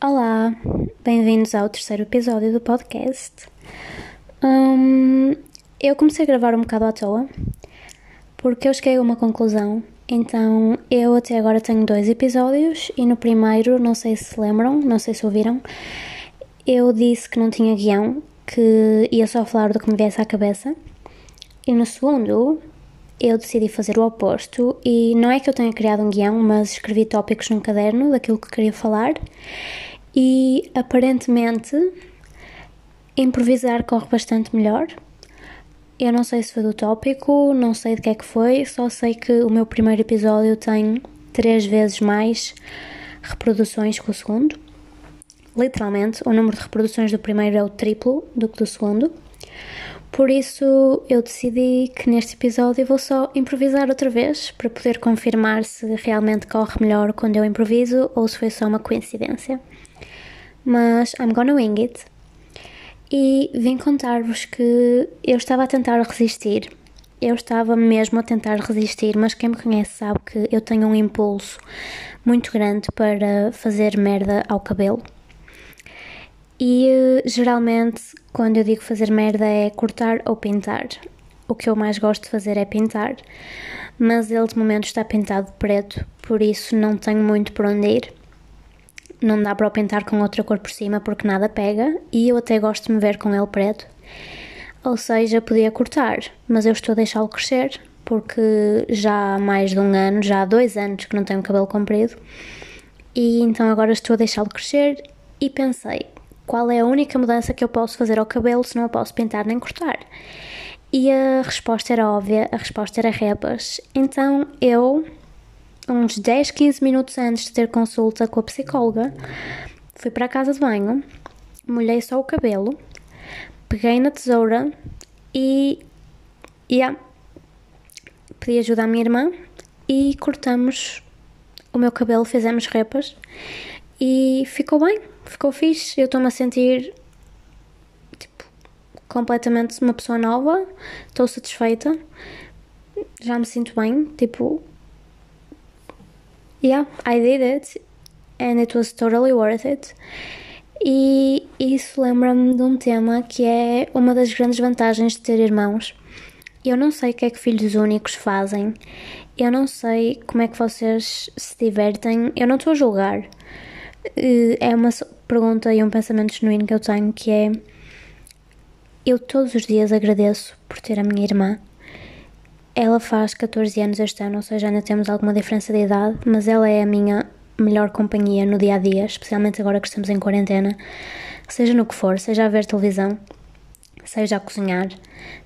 Olá, bem-vindos ao terceiro episódio do podcast. Hum, eu comecei a gravar um bocado à toa porque eu cheguei a uma conclusão. Então, eu até agora tenho dois episódios e no primeiro, não sei se lembram, não sei se ouviram, eu disse que não tinha guião, que ia só falar do que me viesse à cabeça. E no segundo, eu decidi fazer o oposto e não é que eu tenha criado um guião, mas escrevi tópicos num caderno daquilo que queria falar e aparentemente improvisar corre bastante melhor. Eu não sei se foi do tópico, não sei de que é que foi, só sei que o meu primeiro episódio tem três vezes mais reproduções que o segundo. Literalmente, o número de reproduções do primeiro é o triplo do que do segundo. Por isso, eu decidi que neste episódio vou só improvisar outra vez para poder confirmar se realmente corre melhor quando eu improviso ou se foi só uma coincidência. Mas I'm gonna wing it. E vim contar-vos que eu estava a tentar resistir. Eu estava mesmo a tentar resistir, mas quem me conhece sabe que eu tenho um impulso muito grande para fazer merda ao cabelo. E geralmente, quando eu digo fazer merda, é cortar ou pintar. O que eu mais gosto de fazer é pintar, mas ele de momento está pintado preto, por isso não tenho muito por onde ir. Não dá para pintar com outra cor por cima porque nada pega e eu até gosto de me ver com ele preto. Ou seja, podia cortar, mas eu estou a deixá-lo crescer porque já há mais de um ano, já há dois anos que não tenho cabelo comprido e então agora estou a deixá-lo crescer e pensei, qual é a única mudança que eu posso fazer ao cabelo se não eu posso pintar nem cortar? E a resposta era óbvia, a resposta era repas. Então eu, uns 10, 15 minutos antes de ter consulta com a psicóloga, fui para a casa de banho, molhei só o cabelo, peguei na tesoura e. Yeah, pedi ajuda à minha irmã e cortamos o meu cabelo, fizemos repas e ficou bem ficou fixe. Eu estou-me a sentir tipo, completamente uma pessoa nova. Estou satisfeita. Já me sinto bem. Tipo, yeah, I did it and it was totally worth it. E isso lembra-me de um tema que é uma das grandes vantagens de ter irmãos. Eu não sei o que é que filhos únicos fazem. Eu não sei como é que vocês se divertem. Eu não estou a julgar. Eh, é uma pergunta e um pensamento genuíno que eu tenho que é eu todos os dias agradeço por ter a minha irmã. Ela faz 14 anos este ano, ou seja, ainda temos alguma diferença de idade, mas ela é a minha melhor companhia no dia a dia, especialmente agora que estamos em quarentena, seja no que for, seja a ver televisão, seja a cozinhar,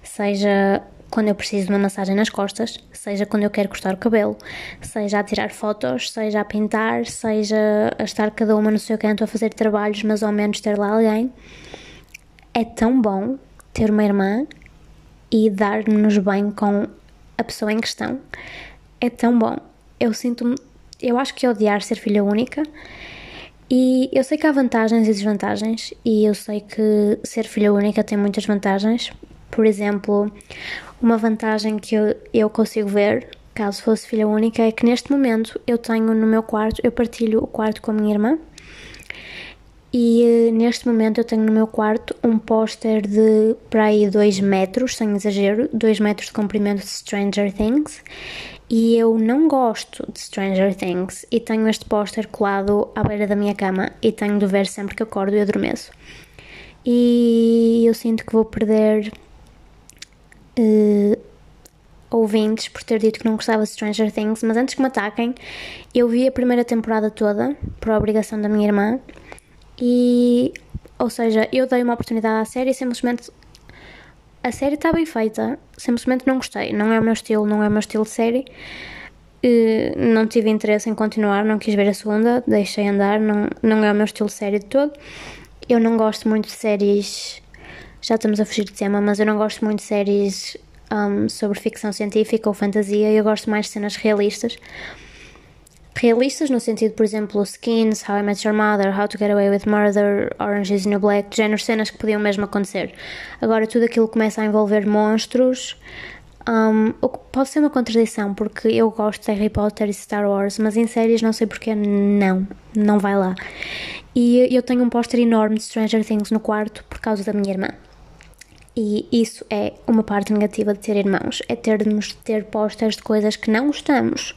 seja quando eu preciso de uma massagem nas costas, seja quando eu quero cortar o cabelo, seja a tirar fotos, seja a pintar, seja a estar cada uma no seu canto a fazer trabalhos, mas ao menos ter lá alguém. É tão bom ter uma irmã e dar-nos bem com a pessoa em questão. É tão bom. Eu sinto-me. Eu acho que odiar ser filha única. E eu sei que há vantagens e desvantagens, e eu sei que ser filha única tem muitas vantagens. Por exemplo, uma vantagem que eu, eu consigo ver, caso fosse filha única, é que neste momento eu tenho no meu quarto, eu partilho o quarto com a minha irmã. E eh, neste momento eu tenho no meu quarto um póster de para aí 2 metros, sem exagero, 2 metros de comprimento de Stranger Things. E eu não gosto de Stranger Things e tenho este póster colado à beira da minha cama e tenho de ver sempre que acordo e adormeço. E eu sinto que vou perder uh, ouvintes por ter dito que não gostava de Stranger Things, mas antes que me ataquem, eu vi a primeira temporada toda, por obrigação da minha irmã, e, ou seja, eu dei uma oportunidade à série e simplesmente a série está bem feita, simplesmente não gostei, não é o meu estilo, não é o meu estilo de série. Uh, não tive interesse em continuar, não quis ver a segunda, deixei andar, não, não é o meu estilo de série de todo. Eu não gosto muito de séries já estamos a fugir de tema, mas eu não gosto muito de séries um, sobre ficção científica ou fantasia, eu gosto mais de cenas realistas. Realistas no sentido, por exemplo, Skins, How I Met Your Mother, How to Get Away with Murder, Orange is the New Black, de género cenas que podiam mesmo acontecer. Agora tudo aquilo começa a envolver monstros, um, o que pode ser uma contradição, porque eu gosto de Harry Potter e Star Wars, mas em séries não sei porque não, não vai lá. E eu tenho um póster enorme de Stranger Things no quarto por causa da minha irmã. E isso é uma parte negativa de ter irmãos, é termos de ter pósteres de coisas que não gostamos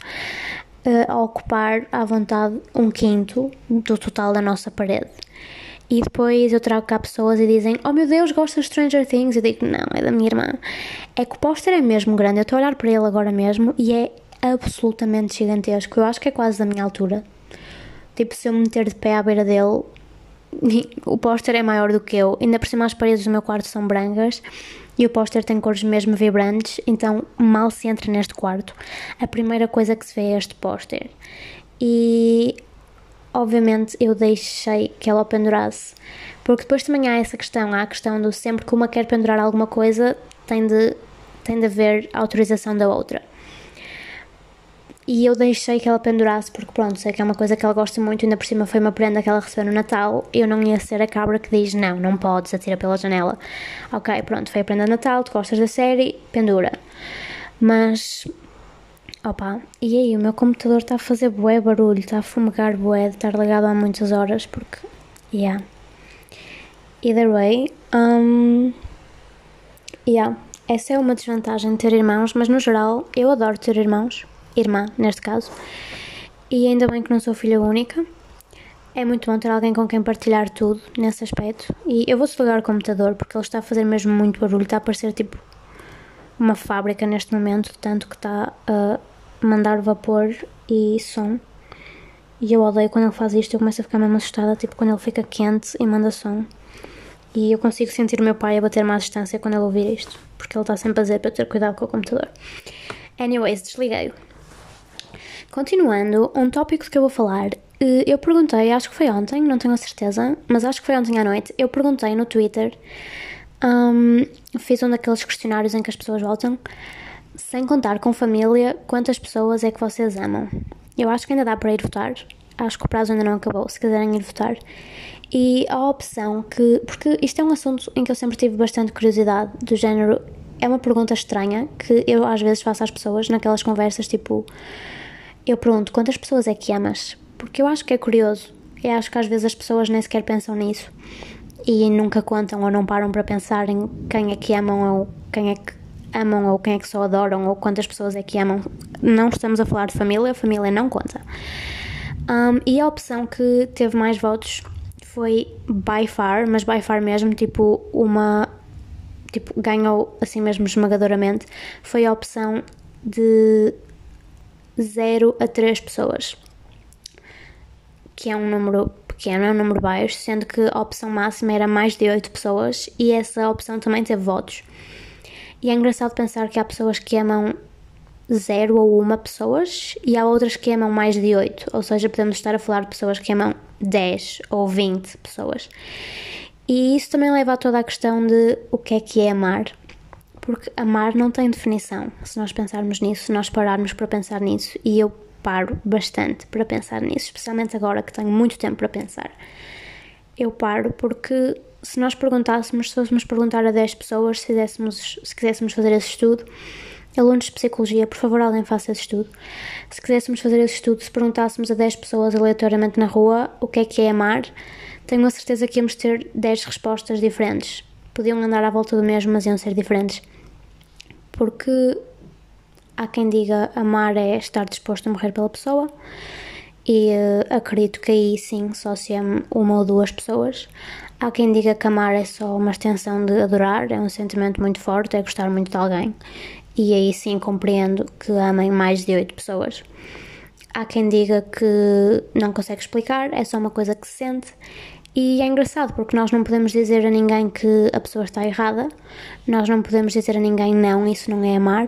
uh, a ocupar à vontade um quinto do total da nossa parede. E depois eu trago cá pessoas e dizem: Oh meu Deus, gostas de Stranger Things? Eu digo: Não, é da minha irmã. É que o póster é mesmo grande. Eu estou a olhar para ele agora mesmo e é absolutamente gigantesco. Eu acho que é quase da minha altura. Tipo, se eu me meter de pé à beira dele, o póster é maior do que eu. Ainda por cima, as paredes do meu quarto são brancas e o póster tem cores mesmo vibrantes, então mal se entra neste quarto. A primeira coisa que se vê é este póster. E obviamente eu deixei que ela o pendurasse, porque depois também há essa questão, há a questão do sempre que uma quer pendurar alguma coisa, tem de, tem de haver autorização da outra. E eu deixei que ela pendurasse porque, pronto, sei que é uma coisa que ela gosta muito, ainda por cima foi uma prenda que ela recebeu no Natal. Eu não ia ser a cabra que diz: Não, não podes, atira pela janela. Ok, pronto, foi a prenda de Natal, tu gostas da série, pendura. Mas, opa, e aí? O meu computador está a fazer bué barulho, está a fumegar bué de estar ligado há muitas horas porque, yeah. Either way, um, yeah, essa é uma desvantagem de ter irmãos, mas no geral eu adoro ter irmãos irmã, neste caso. E ainda bem que não sou filha única. É muito bom ter alguém com quem partilhar tudo nesse aspecto. E eu vou desligar o computador porque ele está a fazer mesmo muito barulho. Está a parecer tipo uma fábrica neste momento, tanto que está a mandar vapor e som. E eu odeio quando ele faz isto, eu começo a ficar mesmo assustada, tipo quando ele fica quente e manda som. E eu consigo sentir o meu pai a bater-me à distância quando ele ouvir isto, porque ele está sempre a dizer para eu ter cuidado com o computador. Anyways, desliguei-o. Continuando, um tópico que eu vou falar, eh, eu perguntei, acho que foi ontem, não tenho a certeza, mas acho que foi ontem à noite, eu perguntei no Twitter, um, fiz um daqueles questionários em que as pessoas voltam, sem contar com família, quantas pessoas é que vocês amam? Eu acho que ainda dá para ir votar, acho que o prazo ainda não acabou, se quiserem ir votar. E a opção que. Porque isto é um assunto em que eu sempre tive bastante curiosidade, do género. É uma pergunta estranha que eu às vezes faço às pessoas naquelas conversas tipo eu pergunto quantas pessoas é que amas? Porque eu acho que é curioso. Eu acho que às vezes as pessoas nem sequer pensam nisso e nunca contam ou não param para pensar em quem é que amam ou quem é que amam ou quem é que só adoram ou quantas pessoas é que amam. Não estamos a falar de família, a família não conta. Um, e a opção que teve mais votos foi by far, mas by far mesmo, tipo uma. Tipo, ganhou assim mesmo esmagadoramente, foi a opção de 0 a 3 pessoas, que é um número pequeno, é um número baixo, sendo que a opção máxima era mais de 8 pessoas e essa opção também teve votos. E é engraçado pensar que há pessoas que amam 0 ou 1 pessoas e há outras que amam mais de 8, ou seja, podemos estar a falar de pessoas que amam 10 ou 20 pessoas. E isso também leva a toda a questão de o que é que é amar porque amar não tem definição. Se nós pensarmos nisso, se nós pararmos para pensar nisso, e eu paro bastante para pensar nisso, especialmente agora que tenho muito tempo para pensar. Eu paro porque se nós perguntássemos, se fôssemos perguntar a 10 pessoas, se, fizéssemos, se quiséssemos fazer esse estudo, alunos de psicologia, por favor, alguém faça esse estudo. Se quiséssemos fazer esse estudo, se perguntássemos a 10 pessoas aleatoriamente na rua o que é que é amar, tenho a certeza que íamos ter 10 respostas diferentes. Podiam andar à volta do mesmo, mas iam ser diferentes porque há quem diga amar é estar disposto a morrer pela pessoa e uh, acredito que aí sim só se ama uma ou duas pessoas. Há quem diga que amar é só uma extensão de adorar, é um sentimento muito forte, é gostar muito de alguém e aí sim compreendo que amem mais de oito pessoas. Há quem diga que não consegue explicar, é só uma coisa que se sente e é engraçado porque nós não podemos dizer a ninguém que a pessoa está errada, nós não podemos dizer a ninguém não, isso não é amar,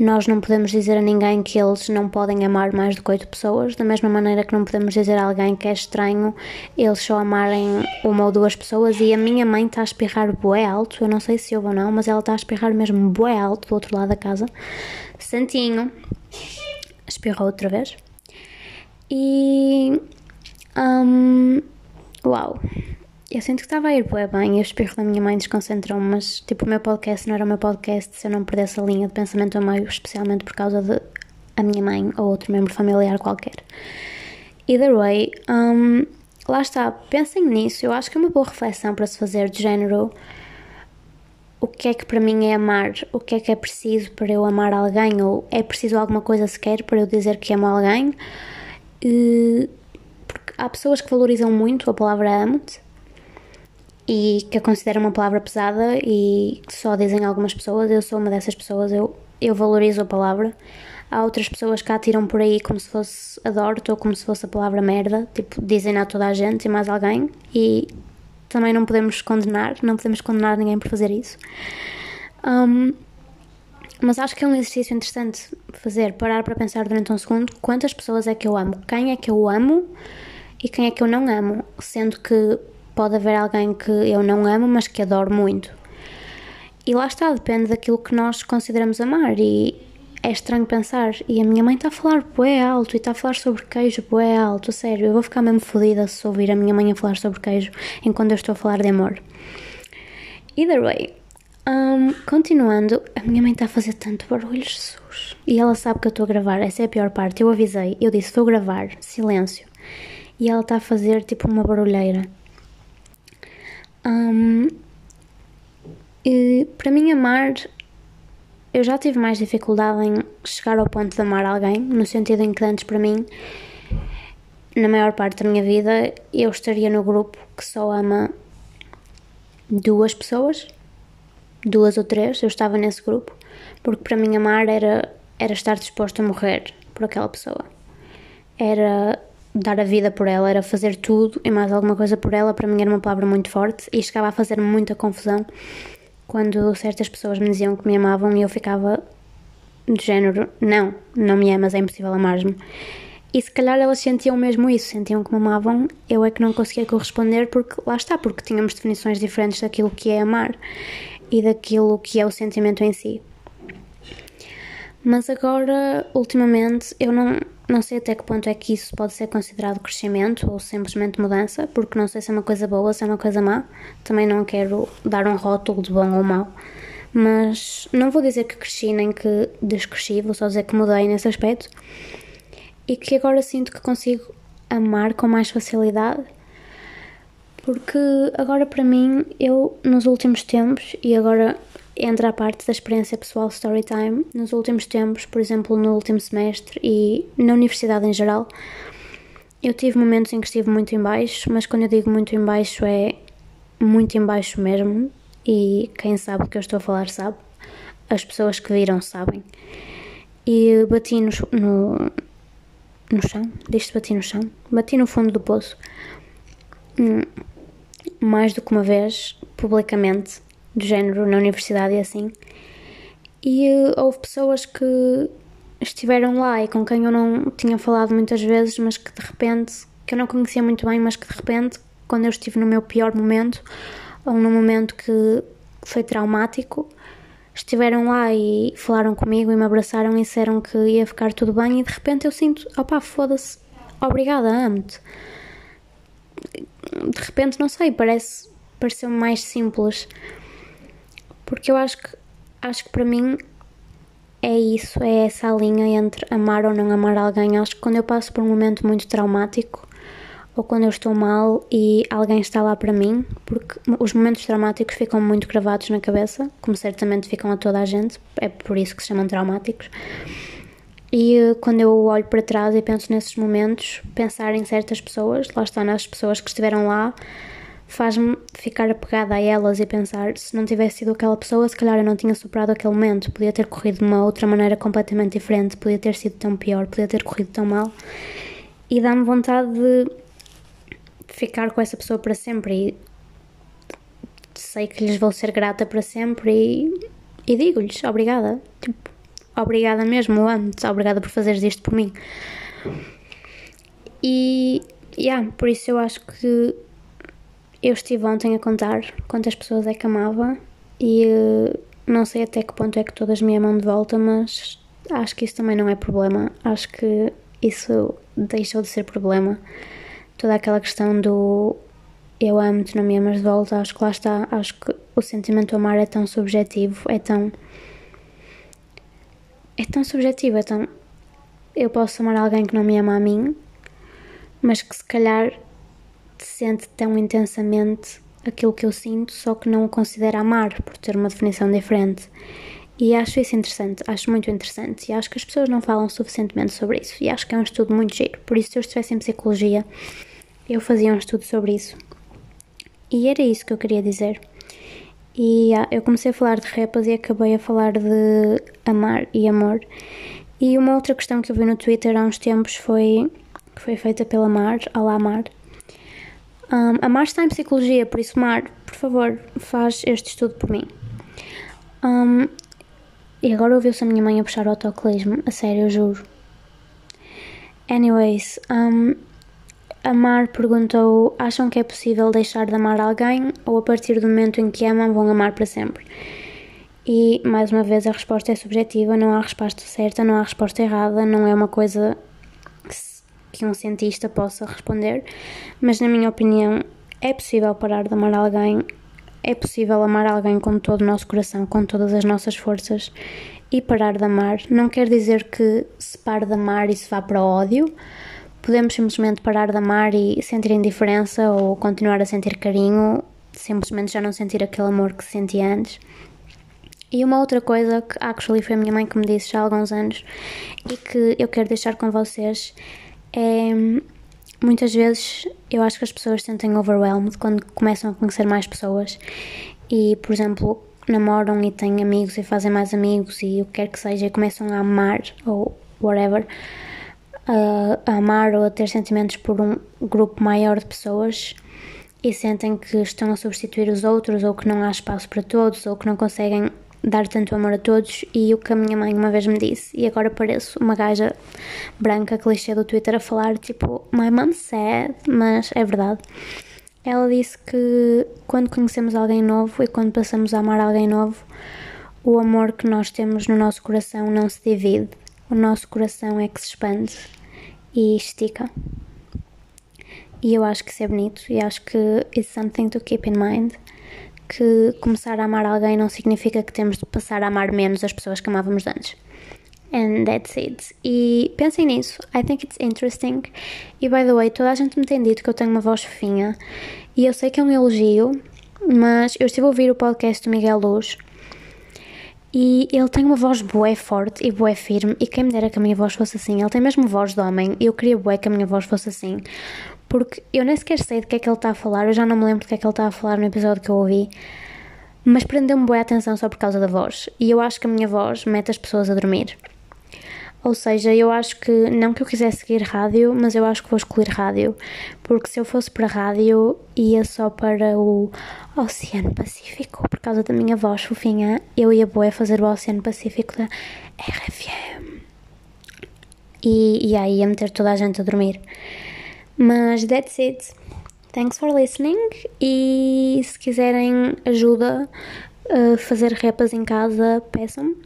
nós não podemos dizer a ninguém que eles não podem amar mais do que oito pessoas, da mesma maneira que não podemos dizer a alguém que é estranho eles só amarem uma ou duas pessoas. E a minha mãe está a espirrar bué alto, eu não sei se ouve ou não, mas ela está a espirrar mesmo bué alto do outro lado da casa. Santinho, espirrou outra vez. E. Um, Uau! Eu sinto que estava a ir bué bem e o espirro da minha mãe desconcentrou-me, mas tipo, o meu podcast não era o meu podcast se eu não perdesse a linha de pensamento a meio, especialmente por causa de a minha mãe ou outro membro familiar qualquer. Either way, um, lá está, pensem nisso. Eu acho que é uma boa reflexão para se fazer de género. O que é que para mim é amar? O que é que é preciso para eu amar alguém? Ou é preciso alguma coisa sequer para eu dizer que amo alguém? E, há pessoas que valorizam muito a palavra amo-te e que a consideram uma palavra pesada e que só dizem algumas pessoas. Eu sou uma dessas pessoas, eu, eu valorizo a palavra. Há outras pessoas que a tiram por aí como se fosse adoro-te ou como se fosse a palavra merda, tipo, dizem a toda a gente e mais alguém, e também não podemos condenar, não podemos condenar ninguém por fazer isso. Um, mas acho que é um exercício interessante fazer, parar para pensar durante um segundo quantas pessoas é que eu amo, quem é que eu amo e quem é que eu não amo, sendo que pode haver alguém que eu não amo, mas que adoro muito. E lá está, depende daquilo que nós consideramos amar. E é estranho pensar. E a minha mãe está a falar bué alto e está a falar sobre queijo bué alto. Sério, eu vou ficar mesmo fodida se ouvir a minha mãe a falar sobre queijo enquanto eu estou a falar de amor. Either way, um, continuando, a minha mãe está a fazer tanto barulho, Jesus. E ela sabe que eu estou a gravar, essa é a pior parte. Eu avisei, eu disse: vou gravar, silêncio. E ela está a fazer tipo uma barulheira. Um, e, para mim, amar eu já tive mais dificuldade em chegar ao ponto de amar alguém, no sentido em que antes para mim, na maior parte da minha vida, eu estaria no grupo que só ama duas pessoas, duas ou três, eu estava nesse grupo, porque para mim amar era, era estar disposto a morrer por aquela pessoa. Era dar a vida por ela, era fazer tudo e mais alguma coisa por ela, para mim era uma palavra muito forte e chegava a fazer muita confusão quando certas pessoas me diziam que me amavam e eu ficava de género, não, não me amas, é impossível amar-me. E se calhar elas sentiam mesmo isso, sentiam que me amavam, eu é que não conseguia corresponder porque lá está, porque tínhamos definições diferentes daquilo que é amar e daquilo que é o sentimento em si. Mas agora, ultimamente, eu não, não sei até que ponto é que isso pode ser considerado crescimento ou simplesmente mudança, porque não sei se é uma coisa boa ou se é uma coisa má. Também não quero dar um rótulo de bom ou mau. Mas não vou dizer que cresci nem que descresci, vou só dizer que mudei nesse aspecto. E que agora sinto que consigo amar com mais facilidade. Porque agora para mim, eu nos últimos tempos, e agora entra a parte da experiência pessoal Storytime. Nos últimos tempos, por exemplo, no último semestre e na universidade em geral, eu tive momentos em que estive muito em baixo, mas quando eu digo muito em baixo é muito em baixo mesmo, e quem sabe o que eu estou a falar sabe. As pessoas que viram sabem. E bati no, no, no chão, diz-se bati no chão, bati no fundo do poço. Hum, mais do que uma vez, publicamente, do género na universidade e assim. E uh, houve pessoas que estiveram lá e com quem eu não tinha falado muitas vezes, mas que de repente, que eu não conhecia muito bem, mas que de repente, quando eu estive no meu pior momento, ou num momento que foi traumático, estiveram lá e falaram comigo e me abraçaram e disseram que ia ficar tudo bem e de repente eu sinto, opá, foda-se, obrigada, amo-te. De repente, não sei, parece, pareceu mais simples. Porque eu acho que acho que para mim é isso, é essa linha entre amar ou não amar alguém. Acho que quando eu passo por um momento muito traumático ou quando eu estou mal e alguém está lá para mim, porque os momentos traumáticos ficam muito gravados na cabeça, como certamente ficam a toda a gente, é por isso que se chamam traumáticos. E eh, quando eu olho para trás e penso nesses momentos, pensar em certas pessoas, lá estão as pessoas que estiveram lá, faz-me ficar apegada a elas e pensar se não tivesse sido aquela pessoa, se calhar eu não tinha superado aquele momento, podia ter corrido de uma outra maneira completamente diferente, podia ter sido tão pior, podia ter corrido tão mal. E dá-me vontade de ficar com essa pessoa para sempre e sei que lhes vou ser grata para sempre e, e digo-lhes obrigada. Tipo, obrigada mesmo, antes, obrigada por fazeres isto por mim. E, yeah, por isso eu acho que eu estive ontem a contar quantas pessoas é que amava e uh, não sei até que ponto é que todas me amam de volta, mas acho que isso também não é problema. Acho que isso deixou de ser problema. Toda aquela questão do eu amo-te, não me amas de volta, acho que lá está. Acho que o sentimento amar é tão subjetivo, é tão. É tão subjetivo, é tão. Eu posso amar alguém que não me ama a mim, mas que se calhar sente tão intensamente aquilo que eu sinto, só que não o considera amar, por ter uma definição diferente. E acho isso interessante, acho muito interessante. E acho que as pessoas não falam suficientemente sobre isso. E acho que é um estudo muito giro. Por isso, se eu estivesse em psicologia, eu fazia um estudo sobre isso. E era isso que eu queria dizer. E ah, eu comecei a falar de repas e acabei a falar de amar e amor. E uma outra questão que eu vi no Twitter há uns tempos foi que foi feita pela Mar, Olá Mar. Um, a Mar está em psicologia, por isso, Mar, por favor, faz este estudo por mim. Um, e agora ouviu-se a minha mãe a puxar o autocolismo, a sério, eu juro. Anyways, um, a Mar perguntou: acham que é possível deixar de amar alguém ou a partir do momento em que amam vão amar para sempre? E mais uma vez a resposta é subjetiva, não há resposta certa, não há resposta errada, não é uma coisa que um cientista possa responder, mas na minha opinião é possível parar de amar alguém, é possível amar alguém com todo o nosso coração, com todas as nossas forças e parar de amar. Não quer dizer que se pare de amar e se vá para o ódio. Podemos simplesmente parar de amar e sentir indiferença ou continuar a sentir carinho, simplesmente já não sentir aquele amor que sentia antes. E uma outra coisa que actually foi a minha mãe que me disse já há alguns anos e que eu quero deixar com vocês é muitas vezes eu acho que as pessoas sentem overwhelmed quando começam a conhecer mais pessoas e, por exemplo, namoram e têm amigos e fazem mais amigos e o que quer que seja e começam a amar ou whatever a, a amar ou a ter sentimentos por um grupo maior de pessoas e sentem que estão a substituir os outros ou que não há espaço para todos ou que não conseguem dar tanto amor a todos e o que a minha mãe uma vez me disse. E agora pareço uma gaja branca clichê do Twitter a falar tipo my mom said, mas é verdade. Ela disse que quando conhecemos alguém novo e quando passamos a amar alguém novo o amor que nós temos no nosso coração não se divide. O nosso coração é que se expande e estica. E eu acho que isso é bonito e acho que it's something to keep in mind que começar a amar alguém não significa que temos de passar a amar menos as pessoas que amávamos antes. And that's it. E pensem nisso. I think it's interesting. E by the way, toda a gente me tem dito que eu tenho uma voz fofinha. E eu sei que é um elogio, mas eu estive a ouvir o podcast do Miguel Luz. E ele tem uma voz boa, forte e boa, firme. E quem me dera que a minha voz fosse assim. Ele tem mesmo voz de homem. E eu queria boa que a minha voz fosse assim porque eu nem sequer sei de que é que ele está a falar, eu já não me lembro de que é que ele está a falar no episódio que eu ouvi, mas prendeu-me boa atenção só por causa da voz, e eu acho que a minha voz mete as pessoas a dormir. Ou seja, eu acho que, não que eu quisesse seguir rádio, mas eu acho que vou escolher rádio, porque se eu fosse para rádio, ia só para o Oceano Pacífico, por causa da minha voz fofinha, eu ia boa fazer o Oceano Pacífico da RFM. E, e aí ia meter toda a gente a dormir. Mas that's it. Thanks for listening. E se quiserem ajuda a fazer repas em casa, peçam-me.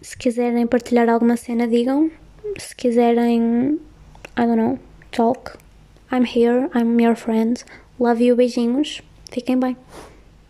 Se quiserem partilhar alguma cena, digam. Se quiserem, I don't know, talk. I'm here, I'm your friend. Love you, beijinhos. Fiquem bem.